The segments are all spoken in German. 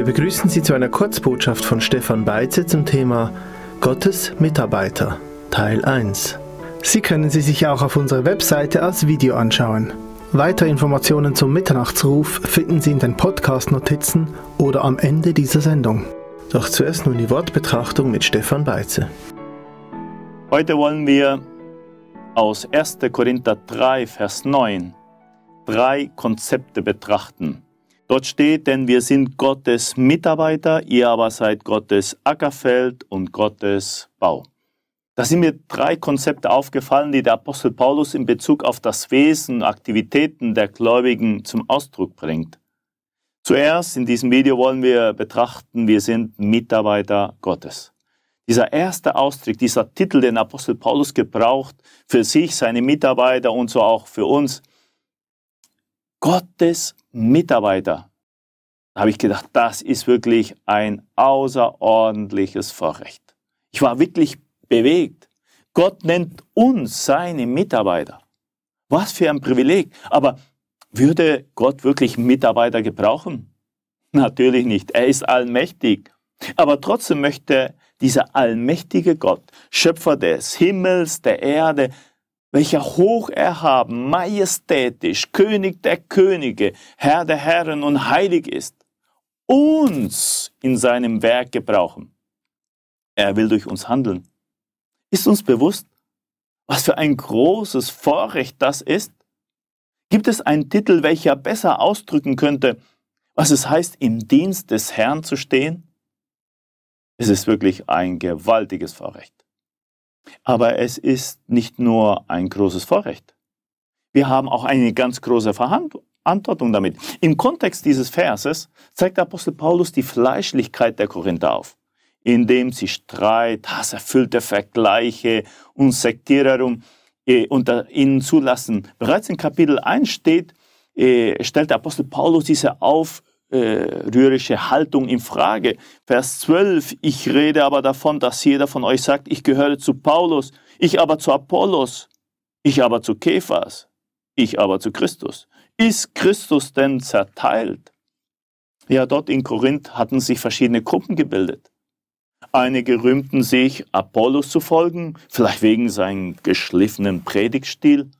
Wir begrüßen Sie zu einer Kurzbotschaft von Stefan Beitze zum Thema Gottes Mitarbeiter, Teil 1. Sie können sie sich auch auf unserer Webseite als Video anschauen. Weitere Informationen zum Mitternachtsruf finden Sie in den Podcast-Notizen oder am Ende dieser Sendung. Doch zuerst nun die Wortbetrachtung mit Stefan Beitze. Heute wollen wir aus 1. Korinther 3, Vers 9 drei Konzepte betrachten. Dort steht, denn wir sind Gottes Mitarbeiter, ihr aber seid Gottes Ackerfeld und Gottes Bau. Da sind mir drei Konzepte aufgefallen, die der Apostel Paulus in Bezug auf das Wesen und Aktivitäten der Gläubigen zum Ausdruck bringt. Zuerst in diesem Video wollen wir betrachten, wir sind Mitarbeiter Gottes. Dieser erste Ausdruck, dieser Titel, den Apostel Paulus gebraucht für sich, seine Mitarbeiter und so auch für uns, Gottes Mitarbeiter. Da habe ich gedacht, das ist wirklich ein außerordentliches Vorrecht. Ich war wirklich bewegt. Gott nennt uns seine Mitarbeiter. Was für ein Privileg. Aber würde Gott wirklich Mitarbeiter gebrauchen? Natürlich nicht. Er ist allmächtig. Aber trotzdem möchte dieser allmächtige Gott, Schöpfer des Himmels, der Erde, welcher hoch erhaben, majestätisch, König der Könige, Herr der Herren und heilig ist, uns in seinem Werk gebrauchen. Er will durch uns handeln. Ist uns bewusst, was für ein großes Vorrecht das ist? Gibt es einen Titel, welcher besser ausdrücken könnte, was es heißt, im Dienst des Herrn zu stehen? Es ist wirklich ein gewaltiges Vorrecht. Aber es ist nicht nur ein großes Vorrecht. Wir haben auch eine ganz große Verantwortung damit. Im Kontext dieses Verses zeigt Apostel Paulus die Fleischlichkeit der Korinther auf indem sie Streit, hasserfüllte Vergleiche und Sektiererung äh, unter ihnen zulassen. Bereits in Kapitel 1 steht, äh, stellt der Apostel Paulus diese aufrührische Haltung in Frage. Vers 12, ich rede aber davon, dass jeder von euch sagt, ich gehöre zu Paulus, ich aber zu Apollos, ich aber zu Kephas, ich aber zu Christus. Ist Christus denn zerteilt? Ja, dort in Korinth hatten sich verschiedene Gruppen gebildet. Einige rühmten sich, Apollos zu folgen, vielleicht wegen seinem geschliffenen Predigtstil.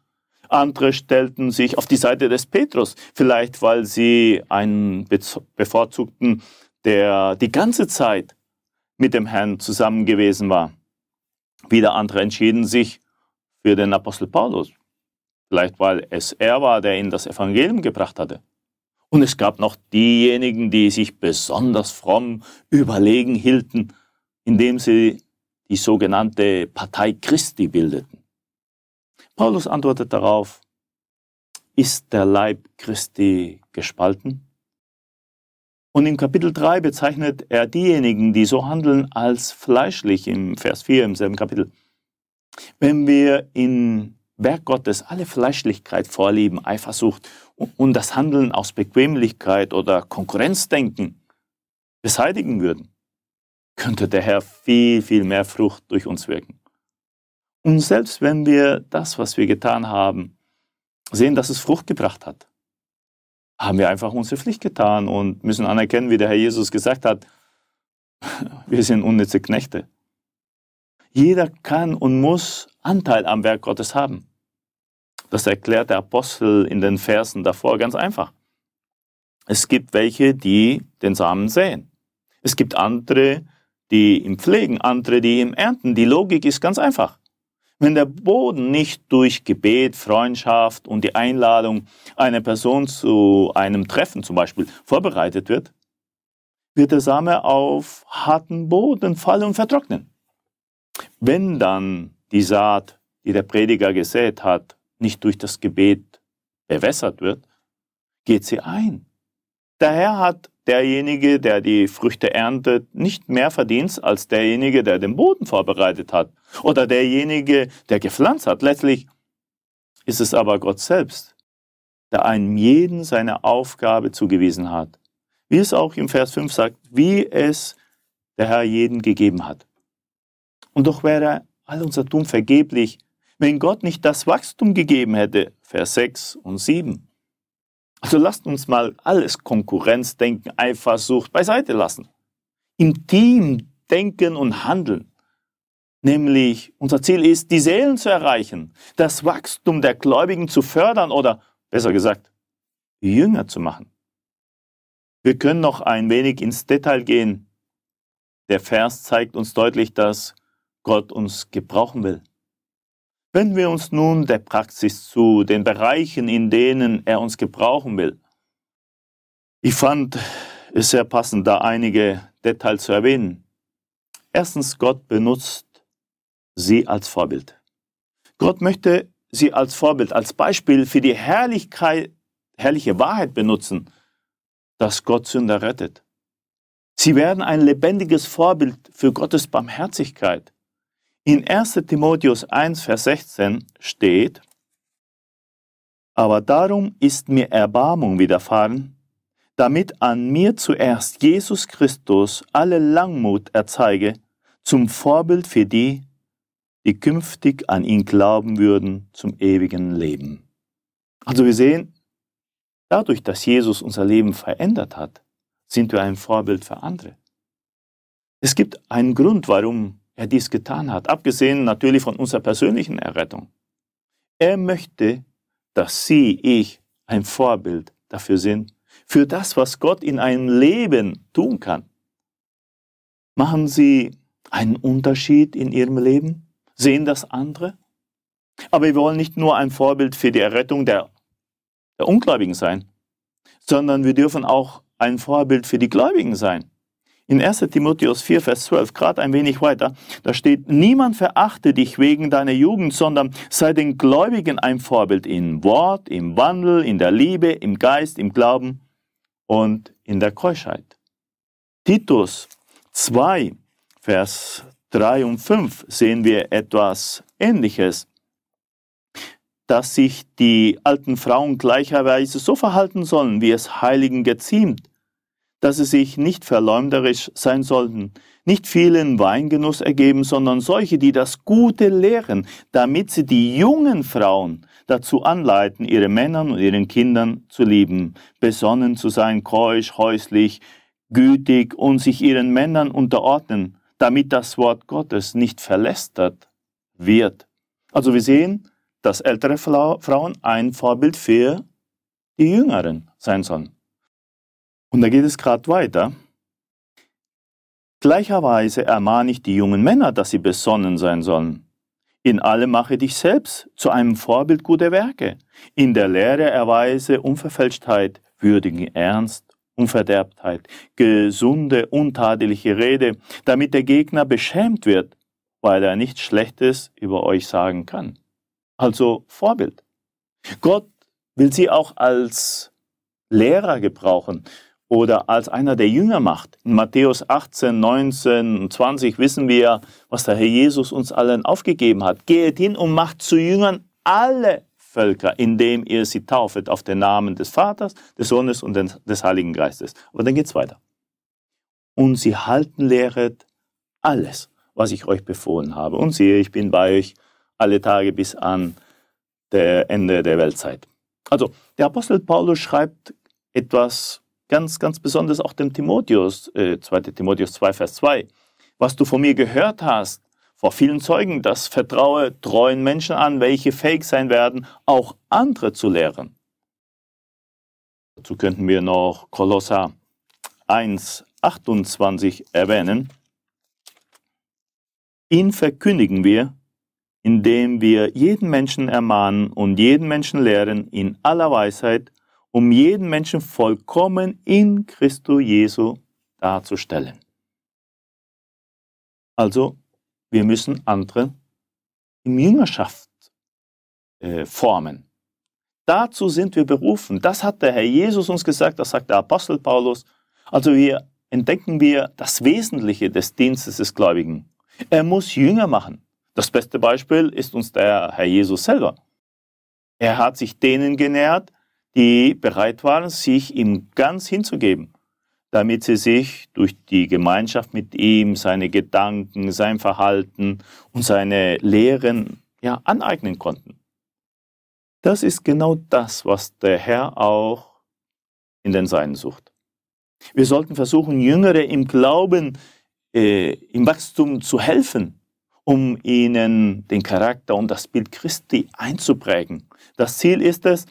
Andere stellten sich auf die Seite des Petrus, vielleicht weil sie einen bevorzugten, der die ganze Zeit mit dem Herrn zusammen gewesen war. Wieder andere entschieden sich für den Apostel Paulus, vielleicht weil es er war, der ihnen das Evangelium gebracht hatte. Und es gab noch diejenigen, die sich besonders fromm überlegen hielten indem sie die sogenannte Partei Christi bildeten. Paulus antwortet darauf, ist der Leib Christi gespalten? Und im Kapitel 3 bezeichnet er diejenigen, die so handeln, als fleischlich im Vers 4 im selben Kapitel. Wenn wir in Werk Gottes alle Fleischlichkeit vorlieben, Eifersucht und das Handeln aus Bequemlichkeit oder Konkurrenzdenken beseitigen würden, könnte der Herr viel, viel mehr Frucht durch uns wirken. Und selbst wenn wir das, was wir getan haben, sehen, dass es Frucht gebracht hat, haben wir einfach unsere Pflicht getan und müssen anerkennen, wie der Herr Jesus gesagt hat, wir sind unnütze Knechte. Jeder kann und muss Anteil am Werk Gottes haben. Das erklärt der Apostel in den Versen davor ganz einfach. Es gibt welche, die den Samen säen. Es gibt andere, die im Pflegen, andere, die im Ernten. Die Logik ist ganz einfach. Wenn der Boden nicht durch Gebet, Freundschaft und die Einladung einer Person zu einem Treffen zum Beispiel vorbereitet wird, wird der Same auf harten Boden fallen und vertrocknen. Wenn dann die Saat, die der Prediger gesät hat, nicht durch das Gebet bewässert wird, geht sie ein. Der Herr hat derjenige, der die Früchte erntet, nicht mehr verdient als derjenige, der den Boden vorbereitet hat oder derjenige, der gepflanzt hat. Letztlich ist es aber Gott selbst, der einem jeden seine Aufgabe zugewiesen hat. Wie es auch im Vers 5 sagt, wie es der Herr jeden gegeben hat. Und doch wäre all unser Tun vergeblich, wenn Gott nicht das Wachstum gegeben hätte. Vers 6 und 7. Also lasst uns mal alles Konkurrenzdenken, Eifersucht beiseite lassen. Im Team denken und handeln. Nämlich unser Ziel ist, die Seelen zu erreichen, das Wachstum der Gläubigen zu fördern oder besser gesagt, Jünger zu machen. Wir können noch ein wenig ins Detail gehen. Der Vers zeigt uns deutlich, dass Gott uns gebrauchen will. Wenden wir uns nun der Praxis zu, den Bereichen, in denen er uns gebrauchen will. Ich fand es sehr passend, da einige Details zu erwähnen. Erstens, Gott benutzt sie als Vorbild. Gott möchte sie als Vorbild, als Beispiel für die Herrlichkeit, herrliche Wahrheit benutzen, dass Gott Sünder rettet. Sie werden ein lebendiges Vorbild für Gottes Barmherzigkeit. In 1 Timotheus 1, Vers 16 steht, aber darum ist mir Erbarmung widerfahren, damit an mir zuerst Jesus Christus alle Langmut erzeige, zum Vorbild für die, die künftig an ihn glauben würden zum ewigen Leben. Also wir sehen, dadurch, dass Jesus unser Leben verändert hat, sind wir ein Vorbild für andere. Es gibt einen Grund, warum er dies getan hat, abgesehen natürlich von unserer persönlichen Errettung. Er möchte, dass Sie, ich, ein Vorbild dafür sind, für das, was Gott in einem Leben tun kann. Machen Sie einen Unterschied in Ihrem Leben? Sehen das andere? Aber wir wollen nicht nur ein Vorbild für die Errettung der, der Ungläubigen sein, sondern wir dürfen auch ein Vorbild für die Gläubigen sein. In 1 Timotheus 4, Vers 12, gerade ein wenig weiter, da steht, niemand verachte dich wegen deiner Jugend, sondern sei den Gläubigen ein Vorbild in Wort, im Wandel, in der Liebe, im Geist, im Glauben und in der Keuschheit. Titus 2, Vers 3 und 5 sehen wir etwas Ähnliches, dass sich die alten Frauen gleicherweise so verhalten sollen, wie es Heiligen geziemt, dass sie sich nicht verleumderisch sein sollten, nicht vielen Weingenuss ergeben, sondern solche, die das Gute lehren, damit sie die jungen Frauen dazu anleiten, ihre Männern und ihren Kindern zu lieben, besonnen zu sein, keusch, häuslich, gütig und sich ihren Männern unterordnen, damit das Wort Gottes nicht verlästert wird. Also wir sehen, dass ältere Frauen ein Vorbild für die Jüngeren sein sollen. Und da geht es gerade weiter. Gleicherweise ermahne ich die jungen Männer, dass sie besonnen sein sollen. In allem mache dich selbst zu einem Vorbild guter Werke. In der Lehre erweise Unverfälschtheit, würdigen Ernst, Unverderbtheit, gesunde, untadeliche Rede, damit der Gegner beschämt wird, weil er nichts Schlechtes über euch sagen kann. Also Vorbild. Gott will sie auch als Lehrer gebrauchen oder als einer der Jünger macht. In Matthäus 18, 19 und 20 wissen wir, was der Herr Jesus uns allen aufgegeben hat. Geht hin und macht zu Jüngern alle Völker, indem ihr sie taufet auf den Namen des Vaters, des Sohnes und des Heiligen Geistes. Aber dann geht's weiter. Und sie halten lehret alles, was ich euch befohlen habe. Und siehe, ich bin bei euch alle Tage bis an der Ende der Weltzeit. Also, der Apostel Paulus schreibt etwas ganz, ganz besonders auch dem Timotheus, äh, 2. Timotheus 2, Vers 2. Was du von mir gehört hast, vor vielen Zeugen, das vertraue treuen Menschen an, welche fähig sein werden, auch andere zu lehren. Dazu könnten wir noch Kolosser 1, 28 erwähnen. Ihn verkündigen wir, indem wir jeden Menschen ermahnen und jeden Menschen lehren in aller Weisheit um jeden Menschen vollkommen in Christo Jesu darzustellen. Also, wir müssen andere in Jüngerschaft äh, formen. Dazu sind wir berufen. Das hat der Herr Jesus uns gesagt, das sagt der Apostel Paulus. Also wir entdecken wir das Wesentliche des Dienstes des Gläubigen. Er muss Jünger machen. Das beste Beispiel ist uns der Herr Jesus selber. Er hat sich denen genährt, die bereit waren, sich ihm ganz hinzugeben, damit sie sich durch die Gemeinschaft mit ihm seine Gedanken, sein Verhalten und seine Lehren ja, aneignen konnten. Das ist genau das, was der Herr auch in den Seinen sucht. Wir sollten versuchen, Jüngere im Glauben, äh, im Wachstum zu helfen, um ihnen den Charakter und das Bild Christi einzuprägen. Das Ziel ist es,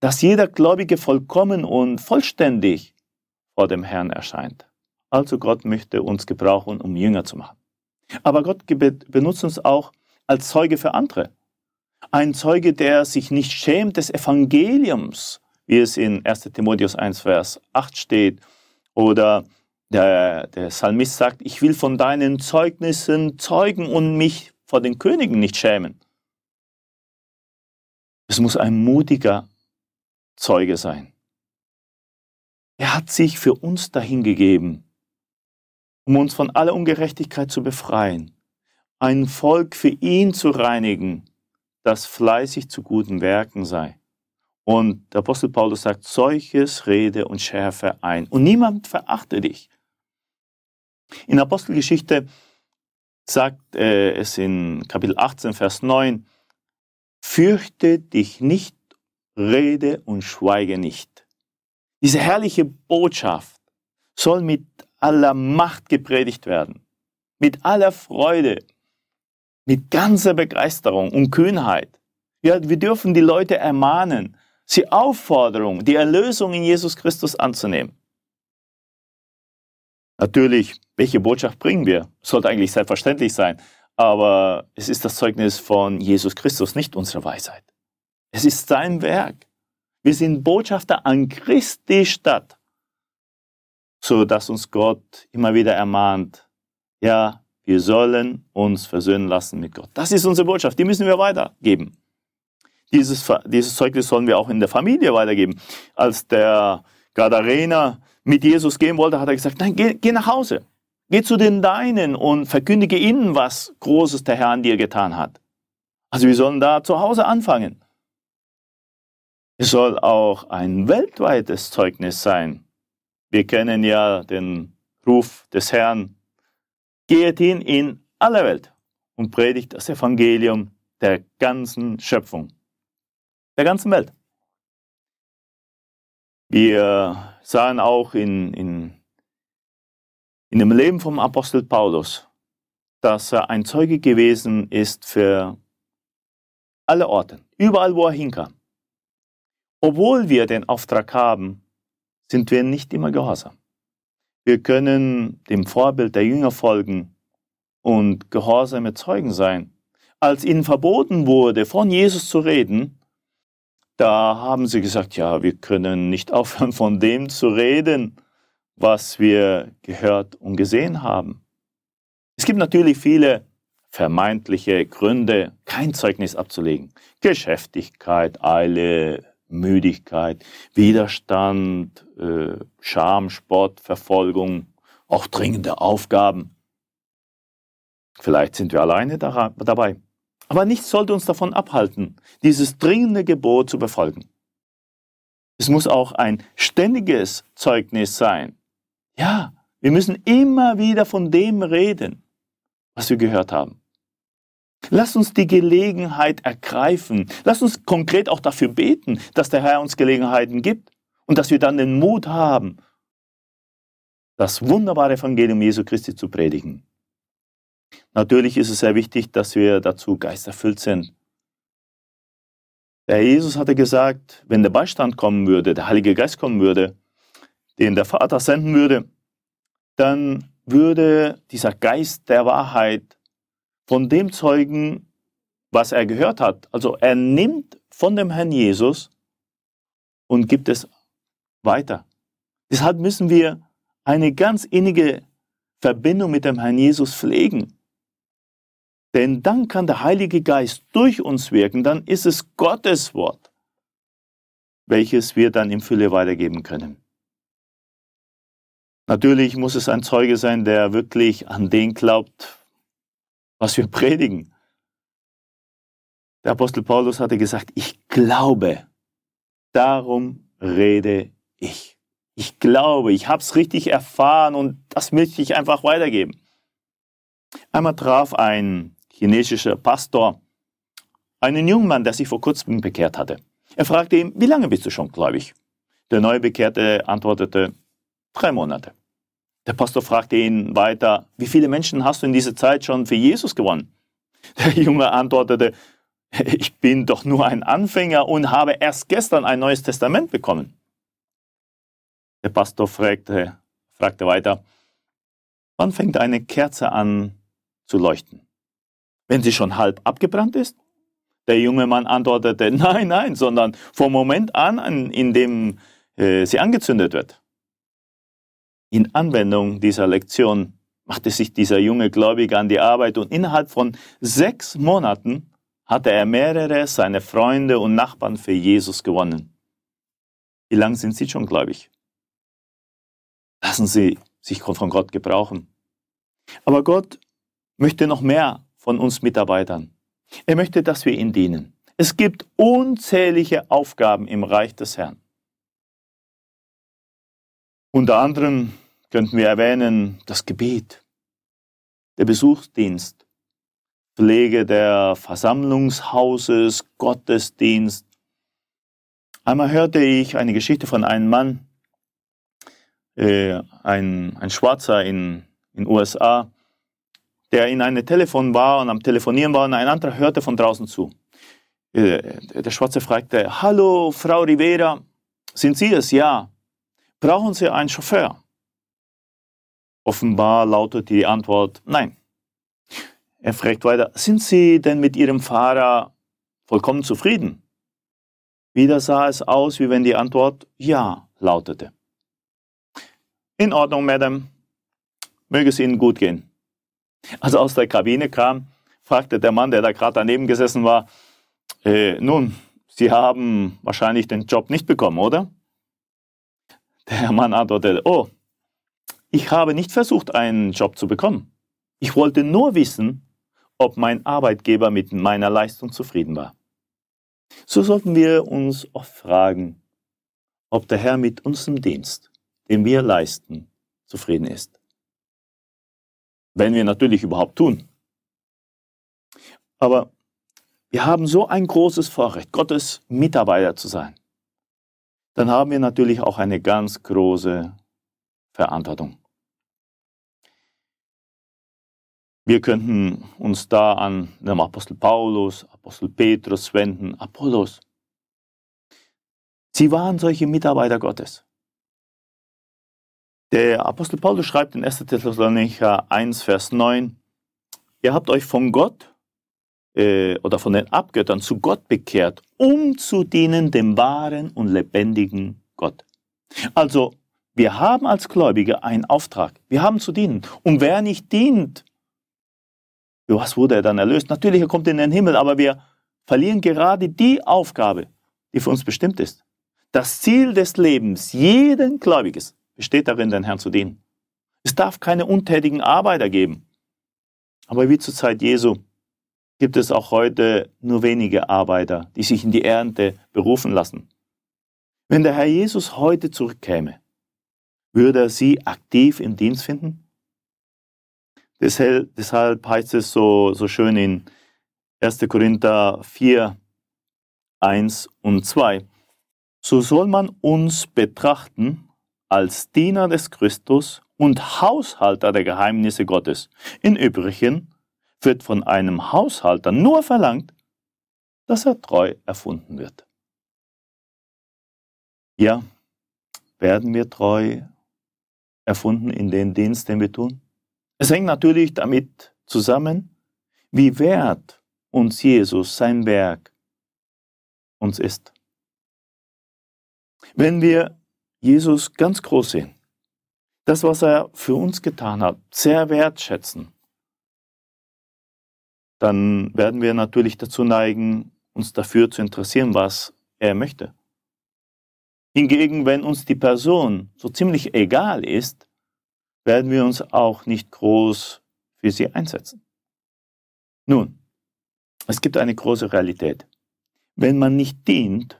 dass jeder Gläubige vollkommen und vollständig vor dem Herrn erscheint. Also Gott möchte uns gebrauchen, um Jünger zu machen. Aber Gott benutzt uns auch als Zeuge für andere. Ein Zeuge, der sich nicht schämt des Evangeliums, wie es in 1 Timotheus 1, Vers 8 steht. Oder der, der Psalmist sagt, ich will von deinen Zeugnissen zeugen und mich vor den Königen nicht schämen. Es muss ein mutiger Zeuge sein. Er hat sich für uns dahingegeben, um uns von aller Ungerechtigkeit zu befreien, ein Volk für ihn zu reinigen, das fleißig zu guten Werken sei. Und der Apostel Paulus sagt, solches rede und schärfe ein. Und niemand verachte dich. In Apostelgeschichte sagt äh, es in Kapitel 18, Vers 9, fürchte dich nicht, rede und schweige nicht. Diese herrliche Botschaft soll mit aller Macht gepredigt werden, mit aller Freude, mit ganzer Begeisterung und Kühnheit. Ja, wir dürfen die Leute ermahnen, sie auffordern, die Erlösung in Jesus Christus anzunehmen. Natürlich, welche Botschaft bringen wir? Sollte eigentlich selbstverständlich sein, aber es ist das Zeugnis von Jesus Christus, nicht unsere Weisheit. Es ist sein Werk. Wir sind Botschafter an Christi Stadt, so dass uns Gott immer wieder ermahnt, ja, wir sollen uns versöhnen lassen mit Gott. Das ist unsere Botschaft, die müssen wir weitergeben. Dieses, dieses Zeugnis sollen wir auch in der Familie weitergeben. Als der Gadarener mit Jesus gehen wollte, hat er gesagt, nein, geh, geh nach Hause. Geh zu den Deinen und verkündige ihnen, was Großes der Herr an dir getan hat. Also wir sollen da zu Hause anfangen. Es soll auch ein weltweites Zeugnis sein. Wir kennen ja den Ruf des Herrn, geht hin in alle Welt und predigt das Evangelium der ganzen Schöpfung, der ganzen Welt. Wir sahen auch in, in, in dem Leben vom Apostel Paulus, dass er ein Zeuge gewesen ist für alle Orte, überall wo er hinkam. Obwohl wir den Auftrag haben, sind wir nicht immer gehorsam. Wir können dem Vorbild der Jünger folgen und gehorsame Zeugen sein. Als ihnen verboten wurde, von Jesus zu reden, da haben sie gesagt, ja, wir können nicht aufhören, von dem zu reden, was wir gehört und gesehen haben. Es gibt natürlich viele vermeintliche Gründe, kein Zeugnis abzulegen. Geschäftigkeit, Eile, Müdigkeit, Widerstand, äh, Scham, Spott, Verfolgung, auch dringende Aufgaben. Vielleicht sind wir alleine dabei. Aber nichts sollte uns davon abhalten, dieses dringende Gebot zu befolgen. Es muss auch ein ständiges Zeugnis sein. Ja, wir müssen immer wieder von dem reden, was wir gehört haben. Lass uns die Gelegenheit ergreifen. Lass uns konkret auch dafür beten, dass der Herr uns Gelegenheiten gibt und dass wir dann den Mut haben, das wunderbare Evangelium Jesu Christi zu predigen. Natürlich ist es sehr wichtig, dass wir dazu geisterfüllt sind. Der Herr Jesus hatte gesagt, wenn der Beistand kommen würde, der Heilige Geist kommen würde, den der Vater senden würde, dann würde dieser Geist der Wahrheit von dem zeugen, was er gehört hat. Also er nimmt von dem Herrn Jesus und gibt es weiter. Deshalb müssen wir eine ganz innige Verbindung mit dem Herrn Jesus pflegen. Denn dann kann der Heilige Geist durch uns wirken, dann ist es Gottes Wort, welches wir dann im Fülle weitergeben können. Natürlich muss es ein Zeuge sein, der wirklich an den glaubt, was wir predigen. Der Apostel Paulus hatte gesagt, ich glaube, darum rede ich. Ich glaube, ich habe es richtig erfahren und das möchte ich einfach weitergeben. Einmal traf ein chinesischer Pastor einen jungen Mann, der sich vor kurzem bekehrt hatte. Er fragte ihn, wie lange bist du schon gläubig? Der Neubekehrte antwortete, drei Monate. Der Pastor fragte ihn weiter, wie viele Menschen hast du in dieser Zeit schon für Jesus gewonnen? Der Junge antwortete, ich bin doch nur ein Anfänger und habe erst gestern ein neues Testament bekommen. Der Pastor fragte, fragte weiter, wann fängt eine Kerze an zu leuchten? Wenn sie schon halb abgebrannt ist? Der junge Mann antwortete, nein, nein, sondern vom Moment an, in dem äh, sie angezündet wird. In Anwendung dieser Lektion machte sich dieser junge Gläubige an die Arbeit und innerhalb von sechs Monaten hatte er mehrere seiner Freunde und Nachbarn für Jesus gewonnen. Wie lange sind Sie schon gläubig? Lassen Sie sich von Gott gebrauchen. Aber Gott möchte noch mehr von uns Mitarbeitern. Er möchte, dass wir ihm dienen. Es gibt unzählige Aufgaben im Reich des Herrn. Unter anderem könnten wir erwähnen das Gebet, der Besuchsdienst, Pflege der Versammlungshauses, Gottesdienst. Einmal hörte ich eine Geschichte von einem Mann, äh, ein, ein Schwarzer in den USA, der in einem Telefon war und am Telefonieren war und ein anderer hörte von draußen zu. Äh, der Schwarze fragte, Hallo, Frau Rivera, sind Sie es? Ja. Brauchen Sie einen Chauffeur? Offenbar lautet die Antwort Nein. Er fragt weiter, sind Sie denn mit Ihrem Fahrer vollkommen zufrieden? Wieder sah es aus, wie wenn die Antwort Ja lautete. In Ordnung, Madame. Möge es Ihnen gut gehen. Als er aus der Kabine kam, fragte der Mann, der da gerade daneben gesessen war, äh, nun, Sie haben wahrscheinlich den Job nicht bekommen, oder? Der Mann antwortete, oh, ich habe nicht versucht, einen Job zu bekommen. Ich wollte nur wissen, ob mein Arbeitgeber mit meiner Leistung zufrieden war. So sollten wir uns oft fragen, ob der Herr mit unserem Dienst, den wir leisten, zufrieden ist. Wenn wir natürlich überhaupt tun. Aber wir haben so ein großes Vorrecht, Gottes Mitarbeiter zu sein. Dann haben wir natürlich auch eine ganz große Verantwortung. Wir könnten uns da an den Apostel Paulus, Apostel Petrus wenden, Apollos. Sie waren solche Mitarbeiter Gottes. Der Apostel Paulus schreibt in 1. Thessalonicher 1, Vers 9, ihr habt euch von Gott äh, oder von den Abgöttern zu Gott bekehrt, um zu dienen dem wahren und lebendigen Gott. Also, wir haben als Gläubige einen Auftrag. Wir haben zu dienen. Und wer nicht dient, was wurde er dann erlöst? Natürlich, er kommt in den Himmel, aber wir verlieren gerade die Aufgabe, die für uns bestimmt ist. Das Ziel des Lebens jeden Gläubiges besteht darin, den Herrn zu dienen. Es darf keine untätigen Arbeiter geben. Aber wie zur Zeit Jesu gibt es auch heute nur wenige Arbeiter, die sich in die Ernte berufen lassen. Wenn der Herr Jesus heute zurückkäme, würde er sie aktiv im Dienst finden? Deshalb, deshalb heißt es so, so schön in 1. Korinther 4, 1 und 2. So soll man uns betrachten als Diener des Christus und Haushalter der Geheimnisse Gottes. Im Übrigen wird von einem Haushalter nur verlangt, dass er treu erfunden wird. Ja, werden wir treu erfunden in den Dienst, den wir tun? Es hängt natürlich damit zusammen, wie wert uns Jesus, sein Werk, uns ist. Wenn wir Jesus ganz groß sehen, das, was er für uns getan hat, sehr wertschätzen, dann werden wir natürlich dazu neigen, uns dafür zu interessieren, was er möchte. Hingegen, wenn uns die Person so ziemlich egal ist, werden wir uns auch nicht groß für sie einsetzen. Nun, es gibt eine große Realität. Wenn man nicht dient,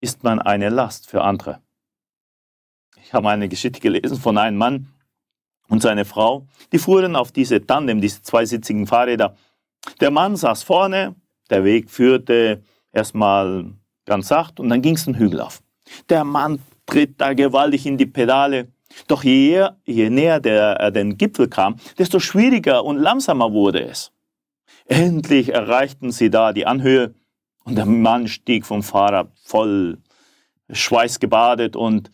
ist man eine Last für andere. Ich habe eine Geschichte gelesen von einem Mann und seiner Frau, die fuhren auf diese Tandem, diese zweisitzigen Fahrräder. Der Mann saß vorne, der Weg führte erstmal ganz sacht und dann ging es den Hügel auf. Der Mann tritt da gewaltig in die Pedale. Doch je, je näher der äh, den Gipfel kam, desto schwieriger und langsamer wurde es. Endlich erreichten sie da die Anhöhe und der Mann stieg vom Fahrrad voll schweißgebadet und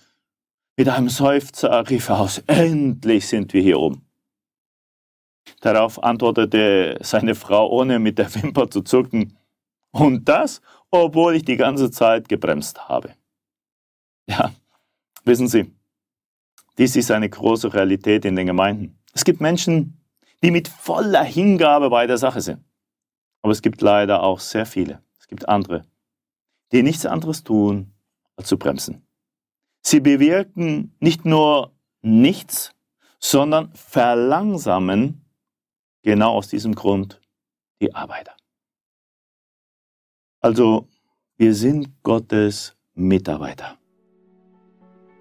mit einem Seufzer rief er aus, endlich sind wir hier oben. Darauf antwortete seine Frau, ohne mit der Wimper zu zucken, und das, obwohl ich die ganze Zeit gebremst habe. Ja, wissen Sie, dies ist eine große Realität in den Gemeinden. Es gibt Menschen, die mit voller Hingabe bei der Sache sind. Aber es gibt leider auch sehr viele, es gibt andere, die nichts anderes tun, als zu bremsen. Sie bewirken nicht nur nichts, sondern verlangsamen genau aus diesem Grund die Arbeiter. Also, wir sind Gottes Mitarbeiter.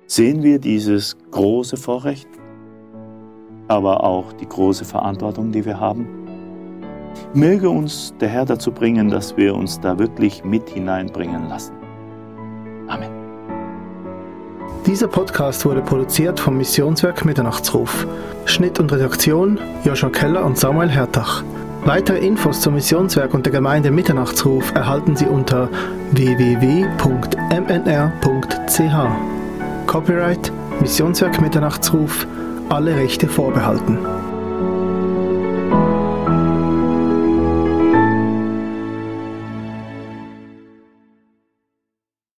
Sehen wir dieses große Vorrecht, aber auch die große Verantwortung, die wir haben? Möge uns der Herr dazu bringen, dass wir uns da wirklich mit hineinbringen lassen. Amen. Dieser Podcast wurde produziert vom Missionswerk Mitternachtsruf. Schnitt und Redaktion Joshua Keller und Samuel Hertach. Weitere Infos zum Missionswerk und der Gemeinde Mitternachtsruf erhalten Sie unter www.mnr.ch. Copyright Missionswerk Mitternachtsruf, alle Rechte vorbehalten.